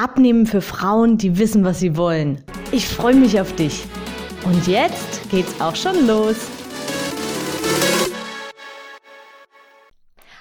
Abnehmen für Frauen, die wissen, was sie wollen. Ich freue mich auf dich. Und jetzt geht's auch schon los.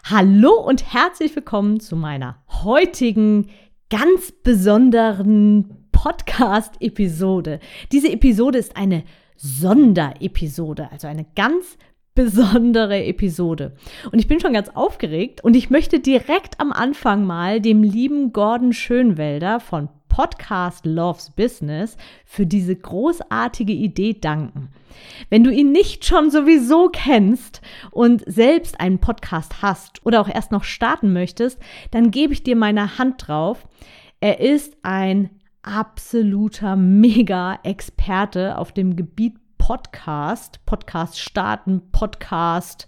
Hallo und herzlich willkommen zu meiner heutigen ganz besonderen Podcast-Episode. Diese Episode ist eine Sonderepisode, also eine ganz besondere Episode. Und ich bin schon ganz aufgeregt und ich möchte direkt am Anfang mal dem lieben Gordon Schönwelder von Podcast Loves Business für diese großartige Idee danken. Wenn du ihn nicht schon sowieso kennst und selbst einen Podcast hast oder auch erst noch starten möchtest, dann gebe ich dir meine Hand drauf. Er ist ein absoluter Mega-Experte auf dem Gebiet Podcast, Podcast starten, Podcast,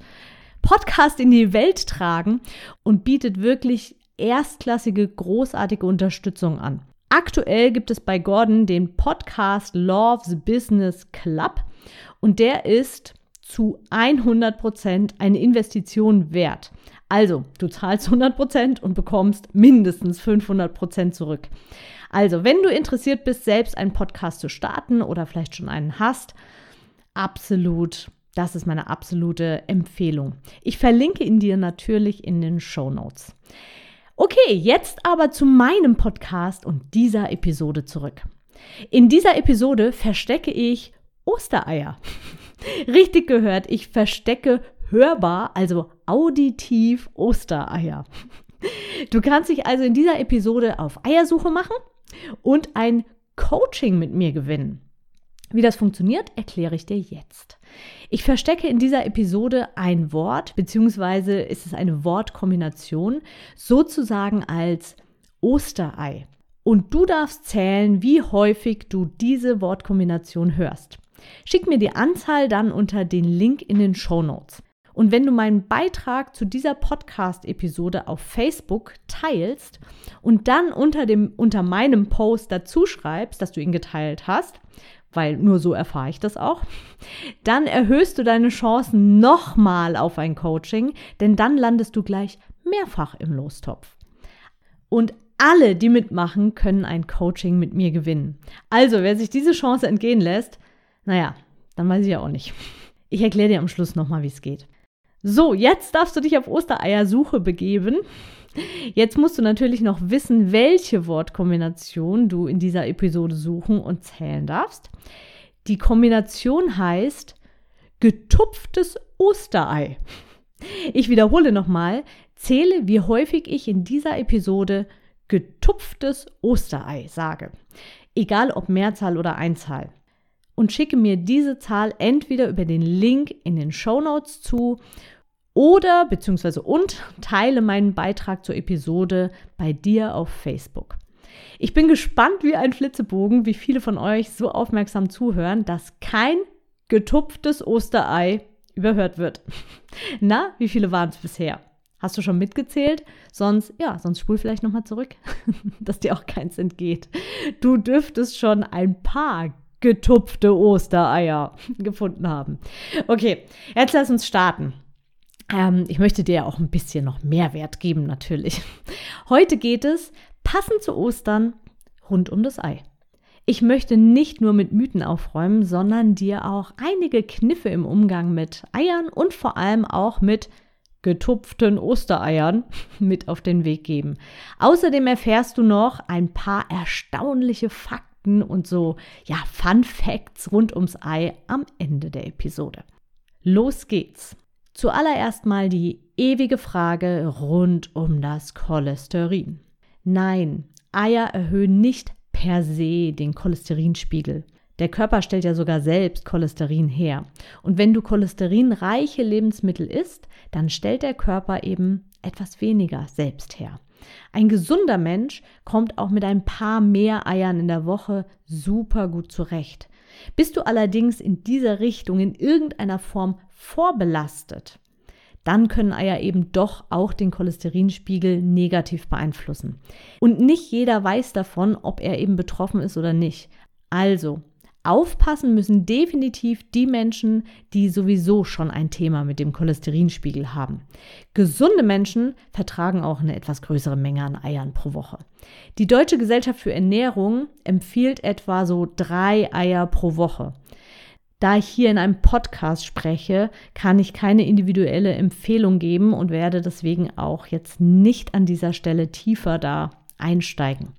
Podcast in die Welt tragen und bietet wirklich erstklassige, großartige Unterstützung an. Aktuell gibt es bei Gordon den Podcast Loves Business Club und der ist zu 100% eine Investition wert. Also, du zahlst 100% und bekommst mindestens 500% zurück. Also, wenn du interessiert bist, selbst einen Podcast zu starten oder vielleicht schon einen hast, absolut, das ist meine absolute Empfehlung. Ich verlinke ihn dir natürlich in den Show Notes. Okay, jetzt aber zu meinem Podcast und dieser Episode zurück. In dieser Episode verstecke ich Ostereier. Richtig gehört, ich verstecke hörbar, also auditiv Ostereier. Du kannst dich also in dieser Episode auf Eiersuche machen und ein Coaching mit mir gewinnen. Wie das funktioniert, erkläre ich dir jetzt. Ich verstecke in dieser Episode ein Wort, beziehungsweise ist es eine Wortkombination, sozusagen als Osterei. Und du darfst zählen, wie häufig du diese Wortkombination hörst. Schick mir die Anzahl dann unter den Link in den Show Notes. Und wenn du meinen Beitrag zu dieser Podcast-Episode auf Facebook teilst und dann unter, dem, unter meinem Post dazu schreibst, dass du ihn geteilt hast, weil nur so erfahre ich das auch, dann erhöhst du deine Chancen nochmal auf ein Coaching, denn dann landest du gleich mehrfach im Lostopf. Und alle, die mitmachen, können ein Coaching mit mir gewinnen. Also, wer sich diese Chance entgehen lässt, naja, dann weiß ich ja auch nicht. Ich erkläre dir am Schluss nochmal, wie es geht. So, jetzt darfst du dich auf Ostereiersuche begeben. Jetzt musst du natürlich noch wissen, welche Wortkombination du in dieser Episode suchen und zählen darfst. Die Kombination heißt getupftes Osterei. Ich wiederhole nochmal, zähle, wie häufig ich in dieser Episode getupftes Osterei sage. Egal ob Mehrzahl oder Einzahl. Und schicke mir diese Zahl entweder über den Link in den Show Notes zu oder beziehungsweise und teile meinen Beitrag zur Episode bei dir auf Facebook. Ich bin gespannt wie ein Flitzebogen, wie viele von euch so aufmerksam zuhören, dass kein getupftes Osterei überhört wird. Na, wie viele waren es bisher? Hast du schon mitgezählt? Sonst, ja, sonst spul vielleicht nochmal zurück, dass dir auch keins entgeht. Du dürftest schon ein paar getupfte Ostereier gefunden haben. Okay, jetzt lass uns starten. Ähm, ich möchte dir auch ein bisschen noch Mehrwert geben, natürlich. Heute geht es, passend zu Ostern, rund um das Ei. Ich möchte nicht nur mit Mythen aufräumen, sondern dir auch einige Kniffe im Umgang mit Eiern und vor allem auch mit getupften Ostereiern mit auf den Weg geben. Außerdem erfährst du noch ein paar erstaunliche Fakten und so, ja, Fun Facts rund ums Ei am Ende der Episode. Los geht's. Zuallererst mal die ewige Frage rund um das Cholesterin. Nein, Eier erhöhen nicht per se den Cholesterinspiegel. Der Körper stellt ja sogar selbst Cholesterin her. Und wenn du cholesterinreiche Lebensmittel isst, dann stellt der Körper eben etwas weniger selbst her. Ein gesunder Mensch kommt auch mit ein paar mehr Eiern in der Woche super gut zurecht. Bist du allerdings in dieser Richtung in irgendeiner Form vorbelastet, dann können Eier eben doch auch den Cholesterinspiegel negativ beeinflussen. Und nicht jeder weiß davon, ob er eben betroffen ist oder nicht. Also, Aufpassen müssen definitiv die Menschen, die sowieso schon ein Thema mit dem Cholesterinspiegel haben. Gesunde Menschen vertragen auch eine etwas größere Menge an Eiern pro Woche. Die Deutsche Gesellschaft für Ernährung empfiehlt etwa so drei Eier pro Woche. Da ich hier in einem Podcast spreche, kann ich keine individuelle Empfehlung geben und werde deswegen auch jetzt nicht an dieser Stelle tiefer da einsteigen.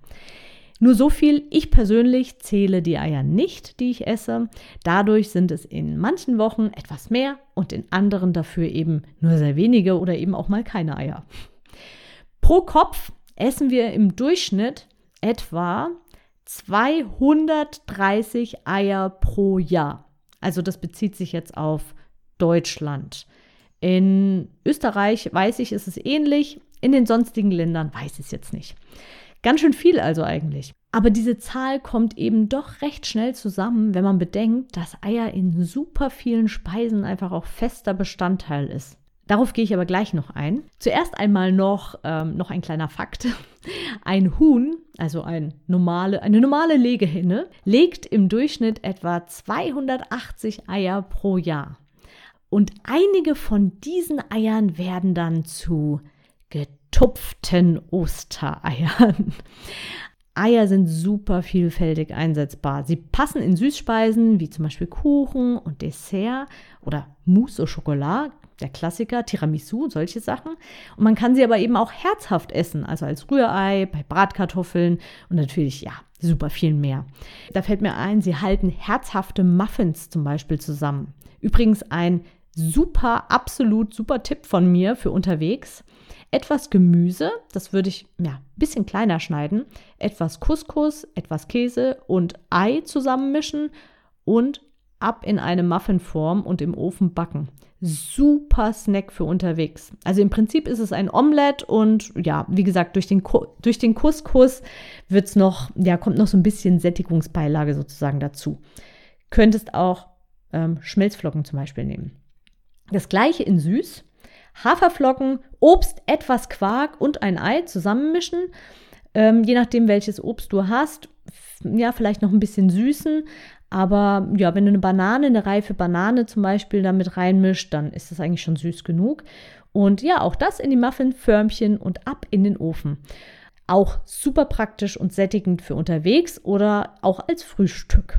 Nur so viel, ich persönlich zähle die Eier nicht, die ich esse. Dadurch sind es in manchen Wochen etwas mehr und in anderen dafür eben nur sehr wenige oder eben auch mal keine Eier. Pro Kopf essen wir im Durchschnitt etwa 230 Eier pro Jahr. Also das bezieht sich jetzt auf Deutschland. In Österreich weiß ich, ist es ähnlich. In den sonstigen Ländern weiß ich es jetzt nicht. Ganz schön viel also eigentlich. Aber diese Zahl kommt eben doch recht schnell zusammen, wenn man bedenkt, dass Eier in super vielen Speisen einfach auch fester Bestandteil ist. Darauf gehe ich aber gleich noch ein. Zuerst einmal noch, ähm, noch ein kleiner Fakt. Ein Huhn, also ein normale, eine normale Legehenne, legt im Durchschnitt etwa 280 Eier pro Jahr. Und einige von diesen Eiern werden dann zu getupften Ostereiern. Eier sind super vielfältig einsetzbar. Sie passen in Süßspeisen wie zum Beispiel Kuchen und Dessert oder Mousse au Chocolat, der Klassiker, Tiramisu, solche Sachen. Und man kann sie aber eben auch herzhaft essen, also als Rührei, bei Bratkartoffeln und natürlich, ja, super viel mehr. Da fällt mir ein, sie halten herzhafte Muffins zum Beispiel zusammen. Übrigens ein super, absolut super Tipp von mir für unterwegs etwas Gemüse, das würde ich ja, ein bisschen kleiner schneiden, etwas Couscous, etwas Käse und Ei zusammenmischen und ab in eine Muffinform und im Ofen backen. Super Snack für unterwegs. Also im Prinzip ist es ein Omelett und ja, wie gesagt, durch den, durch den Couscous wird's noch, ja, kommt noch so ein bisschen Sättigungsbeilage sozusagen dazu. Könntest auch ähm, Schmelzflocken zum Beispiel nehmen. Das gleiche in süß. Haferflocken, Obst, etwas Quark und ein Ei zusammenmischen. Ähm, je nachdem, welches Obst du hast. Ja, vielleicht noch ein bisschen süßen. Aber ja, wenn du eine Banane, eine reife Banane zum Beispiel damit reinmischt, dann ist das eigentlich schon süß genug. Und ja, auch das in die Muffinförmchen und ab in den Ofen. Auch super praktisch und sättigend für unterwegs oder auch als Frühstück.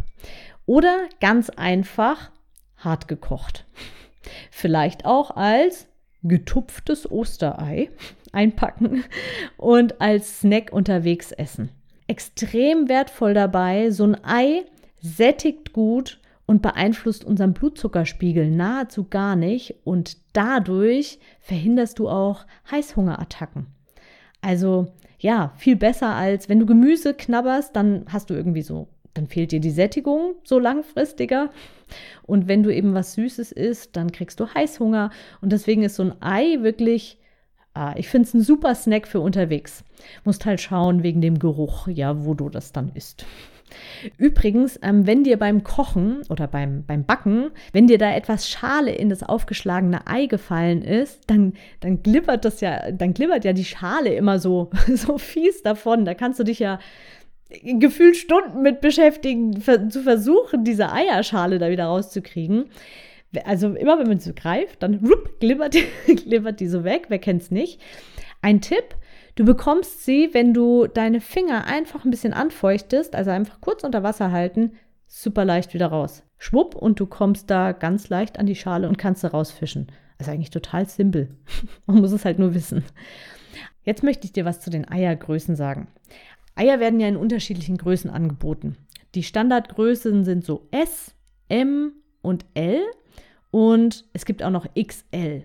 Oder ganz einfach hart gekocht. Vielleicht auch als getupftes Osterei einpacken und als Snack unterwegs essen. Extrem wertvoll dabei, so ein Ei sättigt gut und beeinflusst unseren Blutzuckerspiegel nahezu gar nicht und dadurch verhinderst du auch Heißhungerattacken. Also ja, viel besser als wenn du Gemüse knabberst, dann hast du irgendwie so dann fehlt dir die Sättigung so langfristiger. Und wenn du eben was Süßes isst, dann kriegst du Heißhunger. Und deswegen ist so ein Ei wirklich, ah, ich finde es ein super Snack für unterwegs. Musst halt schauen wegen dem Geruch, ja, wo du das dann isst. Übrigens, ähm, wenn dir beim Kochen oder beim, beim Backen, wenn dir da etwas Schale in das aufgeschlagene Ei gefallen ist, dann, dann glibbert das ja, dann glibbert ja die Schale immer so, so fies davon. Da kannst du dich ja gefühlt Stunden mit beschäftigen, zu versuchen, diese Eierschale da wieder rauszukriegen. Also immer wenn man sie greift, dann rup, glibbert, glibbert die so weg. Wer kennt es nicht? Ein Tipp, du bekommst sie, wenn du deine Finger einfach ein bisschen anfeuchtest, also einfach kurz unter Wasser halten, super leicht wieder raus. Schwupp und du kommst da ganz leicht an die Schale und kannst sie rausfischen. Also eigentlich total simpel. Man muss es halt nur wissen. Jetzt möchte ich dir was zu den Eiergrößen sagen. Eier werden ja in unterschiedlichen Größen angeboten. Die Standardgrößen sind so S, M und L und es gibt auch noch XL.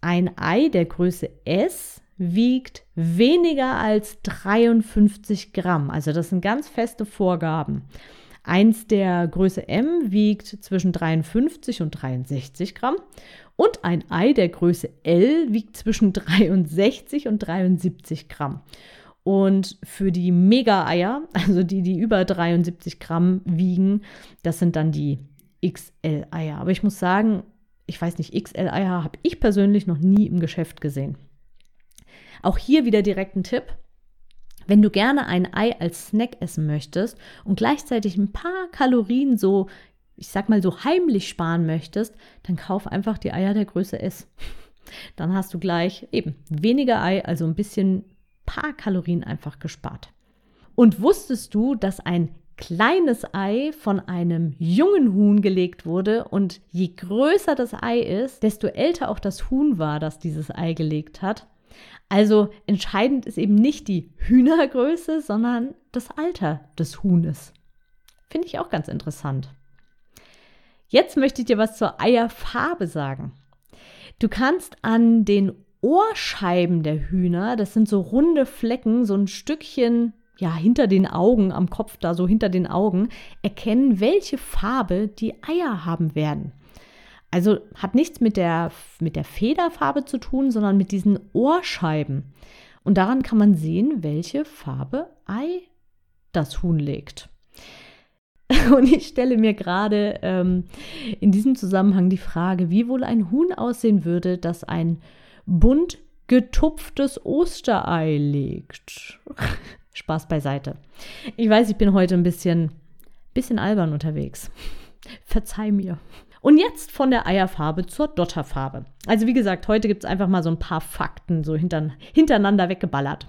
Ein Ei der Größe S wiegt weniger als 53 Gramm. Also das sind ganz feste Vorgaben. Eins der Größe M wiegt zwischen 53 und 63 Gramm und ein Ei der Größe L wiegt zwischen 63 und 73 Gramm. Und für die Mega-Eier, also die, die über 73 Gramm wiegen, das sind dann die XL-Eier. Aber ich muss sagen, ich weiß nicht, XL-Eier habe ich persönlich noch nie im Geschäft gesehen. Auch hier wieder direkt ein Tipp. Wenn du gerne ein Ei als Snack essen möchtest und gleichzeitig ein paar Kalorien so, ich sag mal so heimlich sparen möchtest, dann kauf einfach die Eier der Größe S. Dann hast du gleich eben weniger Ei, also ein bisschen paar Kalorien einfach gespart. Und wusstest du, dass ein kleines Ei von einem jungen Huhn gelegt wurde und je größer das Ei ist, desto älter auch das Huhn war, das dieses Ei gelegt hat. Also entscheidend ist eben nicht die Hühnergröße, sondern das Alter des Huhnes. Finde ich auch ganz interessant. Jetzt möchte ich dir was zur Eierfarbe sagen. Du kannst an den Ohrscheiben der Hühner, das sind so runde Flecken, so ein Stückchen ja, hinter den Augen, am Kopf da, so hinter den Augen, erkennen, welche Farbe die Eier haben werden. Also hat nichts mit der, mit der Federfarbe zu tun, sondern mit diesen Ohrscheiben. Und daran kann man sehen, welche Farbe Ei das Huhn legt. Und ich stelle mir gerade ähm, in diesem Zusammenhang die Frage, wie wohl ein Huhn aussehen würde, das ein bunt getupftes Osterei legt. Spaß beiseite. Ich weiß, ich bin heute ein bisschen, bisschen albern unterwegs. Verzeih mir. Und jetzt von der Eierfarbe zur Dotterfarbe. Also wie gesagt, heute gibt es einfach mal so ein paar Fakten so hintereinander weggeballert.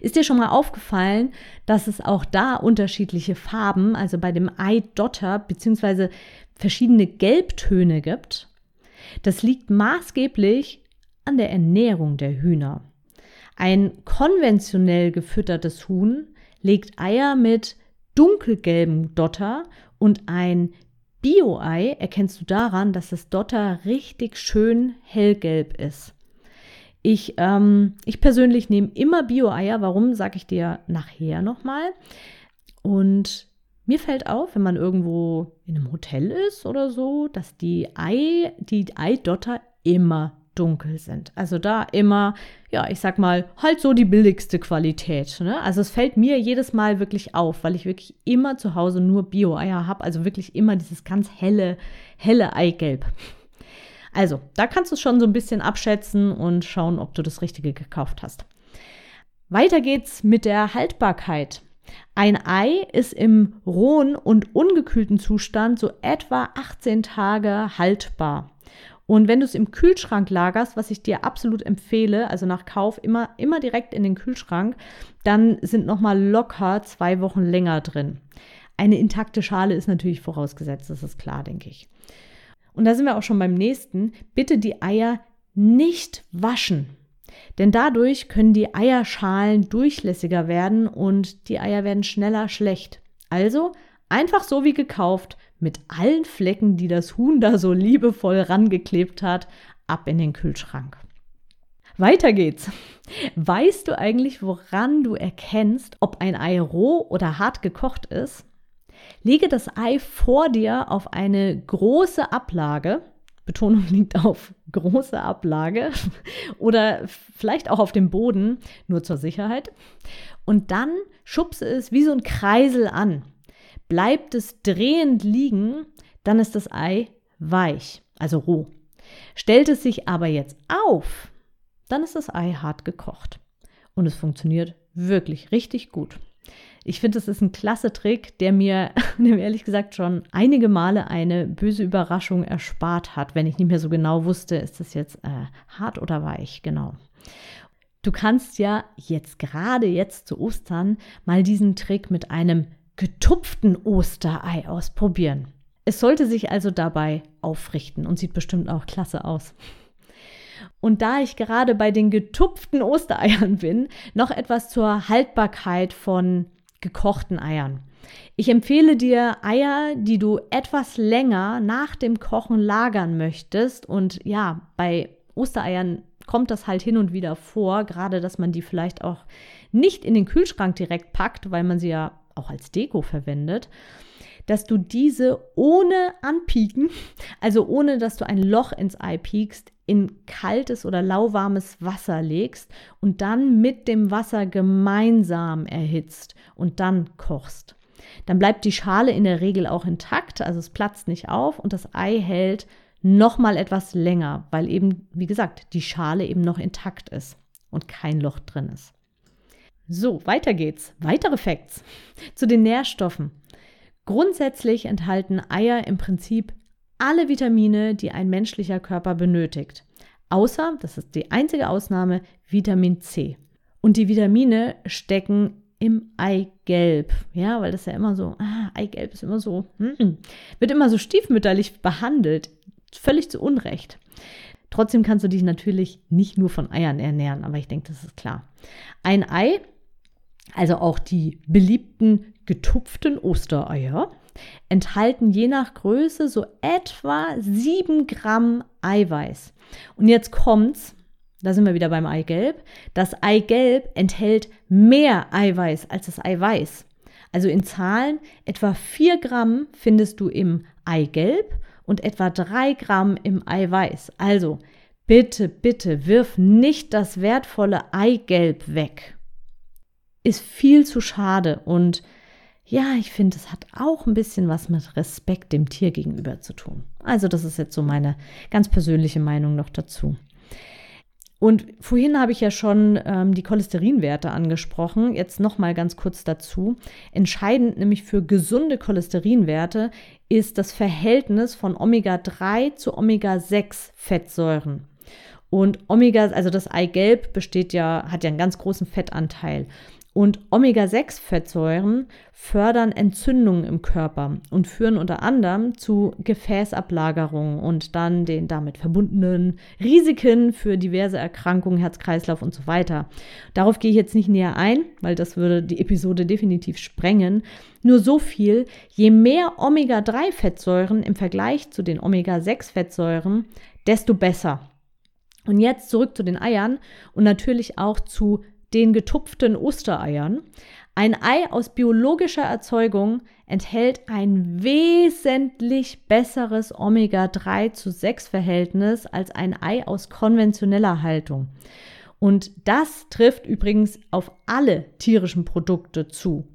Ist dir schon mal aufgefallen, dass es auch da unterschiedliche Farben, also bei dem Ei Dotter, beziehungsweise verschiedene Gelbtöne gibt? Das liegt maßgeblich an der Ernährung der Hühner. Ein konventionell gefüttertes Huhn legt Eier mit dunkelgelbem Dotter und ein Bio-Ei erkennst du daran, dass das Dotter richtig schön hellgelb ist. Ich, ähm, ich persönlich nehme immer Bio-Eier. Warum, sage ich dir nachher nochmal. Und mir fällt auf, wenn man irgendwo in einem Hotel ist oder so, dass die Ei, die Eidotter immer dunkel sind. Also da immer, ja, ich sag mal, halt so die billigste Qualität. Ne? Also es fällt mir jedes Mal wirklich auf, weil ich wirklich immer zu Hause nur Bio-Eier habe. Also wirklich immer dieses ganz helle, helle Eigelb. Also, da kannst du es schon so ein bisschen abschätzen und schauen, ob du das Richtige gekauft hast. Weiter geht's mit der Haltbarkeit. Ein Ei ist im rohen und ungekühlten Zustand so etwa 18 Tage haltbar. Und wenn du es im Kühlschrank lagerst, was ich dir absolut empfehle, also nach Kauf immer, immer direkt in den Kühlschrank, dann sind nochmal locker zwei Wochen länger drin. Eine intakte Schale ist natürlich vorausgesetzt, das ist klar, denke ich. Und da sind wir auch schon beim nächsten. Bitte die Eier nicht waschen. Denn dadurch können die Eierschalen durchlässiger werden und die Eier werden schneller schlecht. Also einfach so wie gekauft, mit allen Flecken, die das Huhn da so liebevoll rangeklebt hat, ab in den Kühlschrank. Weiter geht's. Weißt du eigentlich, woran du erkennst, ob ein Ei roh oder hart gekocht ist? Lege das Ei vor dir auf eine große Ablage. Betonung liegt auf große Ablage oder vielleicht auch auf dem Boden, nur zur Sicherheit. Und dann schubse es wie so ein Kreisel an. Bleibt es drehend liegen, dann ist das Ei weich, also roh. Stellt es sich aber jetzt auf, dann ist das Ei hart gekocht. Und es funktioniert wirklich richtig gut. Ich finde, es ist ein klasse Trick, der mir, ehrlich gesagt schon einige Male eine böse Überraschung erspart hat, wenn ich nicht mehr so genau wusste, ist das jetzt äh, hart oder weich, genau. Du kannst ja jetzt gerade jetzt zu Ostern mal diesen Trick mit einem getupften Osterei ausprobieren. Es sollte sich also dabei aufrichten und sieht bestimmt auch klasse aus. Und da ich gerade bei den getupften Ostereiern bin, noch etwas zur Haltbarkeit von gekochten Eiern. Ich empfehle dir Eier, die du etwas länger nach dem Kochen lagern möchtest. Und ja, bei Ostereiern kommt das halt hin und wieder vor, gerade dass man die vielleicht auch nicht in den Kühlschrank direkt packt, weil man sie ja auch als Deko verwendet, dass du diese ohne anpieken, also ohne dass du ein Loch ins Ei piekst, in kaltes oder lauwarmes Wasser legst und dann mit dem Wasser gemeinsam erhitzt und dann kochst. Dann bleibt die Schale in der Regel auch intakt, also es platzt nicht auf und das Ei hält noch mal etwas länger, weil eben, wie gesagt, die Schale eben noch intakt ist und kein Loch drin ist. So, weiter geht's. Weitere Facts zu den Nährstoffen. Grundsätzlich enthalten Eier im Prinzip alle Vitamine, die ein menschlicher Körper benötigt. Außer, das ist die einzige Ausnahme, Vitamin C. Und die Vitamine stecken im Eigelb. Ja, weil das ja immer so, ah, Eigelb ist immer so, hm, wird immer so stiefmütterlich behandelt. Völlig zu Unrecht. Trotzdem kannst du dich natürlich nicht nur von Eiern ernähren, aber ich denke, das ist klar. Ein Ei, also auch die beliebten getupften Ostereier, enthalten je nach Größe so etwa 7 Gramm Eiweiß. Und jetzt kommt's, da sind wir wieder beim Eigelb. Das Eigelb enthält mehr Eiweiß als das Eiweiß. Also in Zahlen etwa 4 Gramm findest du im Eigelb und etwa 3 Gramm im Eiweiß. Also bitte, bitte wirf nicht das wertvolle Eigelb weg. Ist viel zu schade und ja, ich finde, es hat auch ein bisschen was mit Respekt dem Tier gegenüber zu tun. Also das ist jetzt so meine ganz persönliche Meinung noch dazu. Und vorhin habe ich ja schon ähm, die Cholesterinwerte angesprochen. Jetzt noch mal ganz kurz dazu. Entscheidend nämlich für gesunde Cholesterinwerte ist das Verhältnis von Omega-3 zu Omega-6 Fettsäuren. Und Omega, also das Eigelb besteht ja, hat ja einen ganz großen Fettanteil. Und Omega-6-Fettsäuren fördern Entzündungen im Körper und führen unter anderem zu Gefäßablagerungen und dann den damit verbundenen Risiken für diverse Erkrankungen, Herz-Kreislauf und so weiter. Darauf gehe ich jetzt nicht näher ein, weil das würde die Episode definitiv sprengen. Nur so viel, je mehr Omega-3-Fettsäuren im Vergleich zu den Omega-6-Fettsäuren, desto besser. Und jetzt zurück zu den Eiern und natürlich auch zu den getupften Ostereiern. Ein Ei aus biologischer Erzeugung enthält ein wesentlich besseres Omega-3 zu 6 Verhältnis als ein Ei aus konventioneller Haltung. Und das trifft übrigens auf alle tierischen Produkte zu.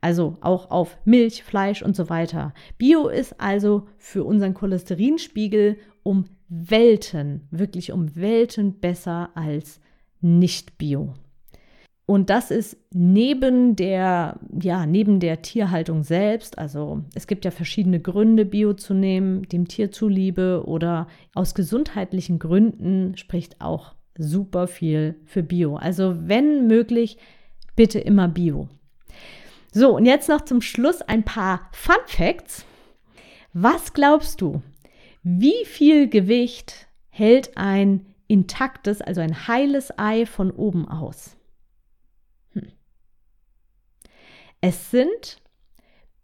Also auch auf Milch, Fleisch und so weiter. Bio ist also für unseren Cholesterinspiegel um Welten, wirklich um Welten besser als nicht Bio. Und das ist neben der, ja, neben der Tierhaltung selbst, also es gibt ja verschiedene Gründe, Bio zu nehmen, dem Tier zuliebe oder aus gesundheitlichen Gründen spricht auch super viel für Bio. Also wenn möglich, bitte immer Bio. So, und jetzt noch zum Schluss ein paar Fun Facts. Was glaubst du, wie viel Gewicht hält ein intaktes, also ein heiles Ei von oben aus? Es sind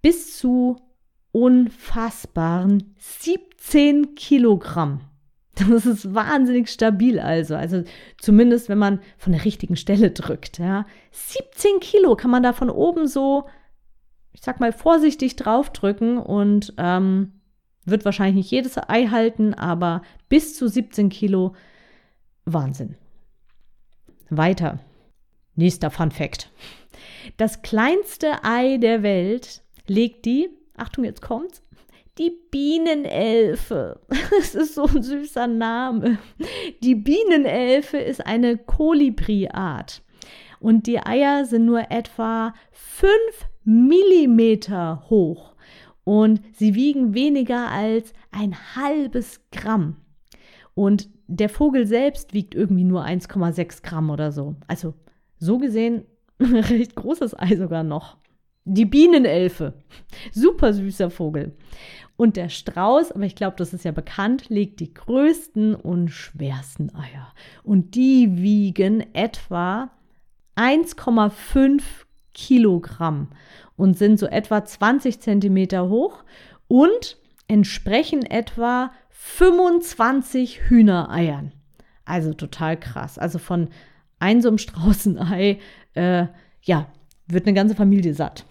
bis zu unfassbaren 17 Kilogramm. Das ist wahnsinnig stabil also. Also zumindest, wenn man von der richtigen Stelle drückt. Ja. 17 Kilo kann man da von oben so, ich sag mal, vorsichtig draufdrücken und ähm, wird wahrscheinlich nicht jedes Ei halten, aber bis zu 17 Kilo Wahnsinn. Weiter. Nächster Fun Fact. Das kleinste Ei der Welt legt die, Achtung, jetzt kommt's, die Bienenelfe. Das ist so ein süßer Name. Die Bienenelfe ist eine Kolibri-Art. Und die Eier sind nur etwa 5 Millimeter hoch. Und sie wiegen weniger als ein halbes Gramm. Und der Vogel selbst wiegt irgendwie nur 1,6 Gramm oder so. Also so gesehen recht großes Ei sogar noch. Die Bienenelfe. Super süßer Vogel. Und der Strauß, aber ich glaube, das ist ja bekannt, legt die größten und schwersten Eier. Und die wiegen etwa 1,5 Kilogramm und sind so etwa 20 Zentimeter hoch und entsprechen etwa 25 Hühnereiern. Also total krass. Also von einem einem Straußenei äh, ja, wird eine ganze Familie satt.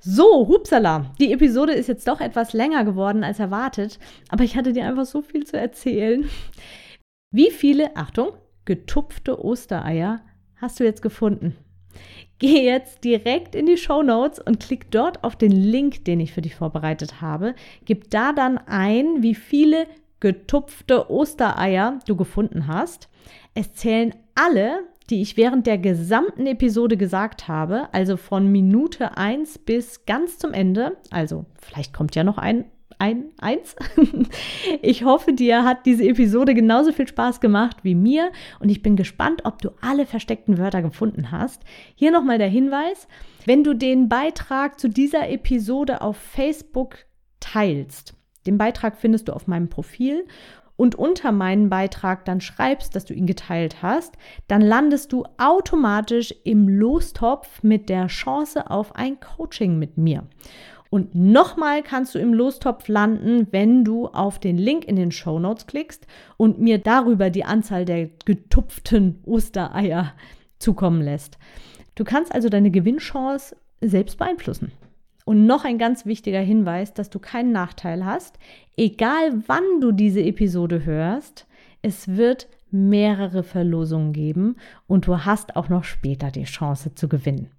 So, hupsala. Die Episode ist jetzt doch etwas länger geworden als erwartet, aber ich hatte dir einfach so viel zu erzählen. Wie viele, Achtung, getupfte Ostereier hast du jetzt gefunden? Geh jetzt direkt in die Show Notes und klick dort auf den Link, den ich für dich vorbereitet habe. Gib da dann ein, wie viele getupfte Ostereier du gefunden hast. Es zählen alle, die ich während der gesamten Episode gesagt habe, also von Minute 1 bis ganz zum Ende. Also vielleicht kommt ja noch ein ein, eins. ich hoffe, dir hat diese Episode genauso viel Spaß gemacht wie mir und ich bin gespannt, ob du alle versteckten Wörter gefunden hast. Hier nochmal der Hinweis, wenn du den Beitrag zu dieser Episode auf Facebook teilst, den Beitrag findest du auf meinem Profil und unter meinen Beitrag dann schreibst, dass du ihn geteilt hast, dann landest du automatisch im Lostopf mit der Chance auf ein Coaching mit mir. Und nochmal kannst du im Lostopf landen, wenn du auf den Link in den Show Notes klickst und mir darüber die Anzahl der getupften Ostereier zukommen lässt. Du kannst also deine Gewinnchance selbst beeinflussen. Und noch ein ganz wichtiger Hinweis, dass du keinen Nachteil hast. Egal wann du diese Episode hörst, es wird mehrere Verlosungen geben und du hast auch noch später die Chance zu gewinnen.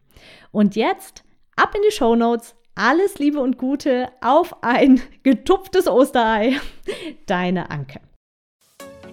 Und jetzt ab in die Show Notes alles Liebe und Gute auf ein getupftes Osterei. Deine Anke.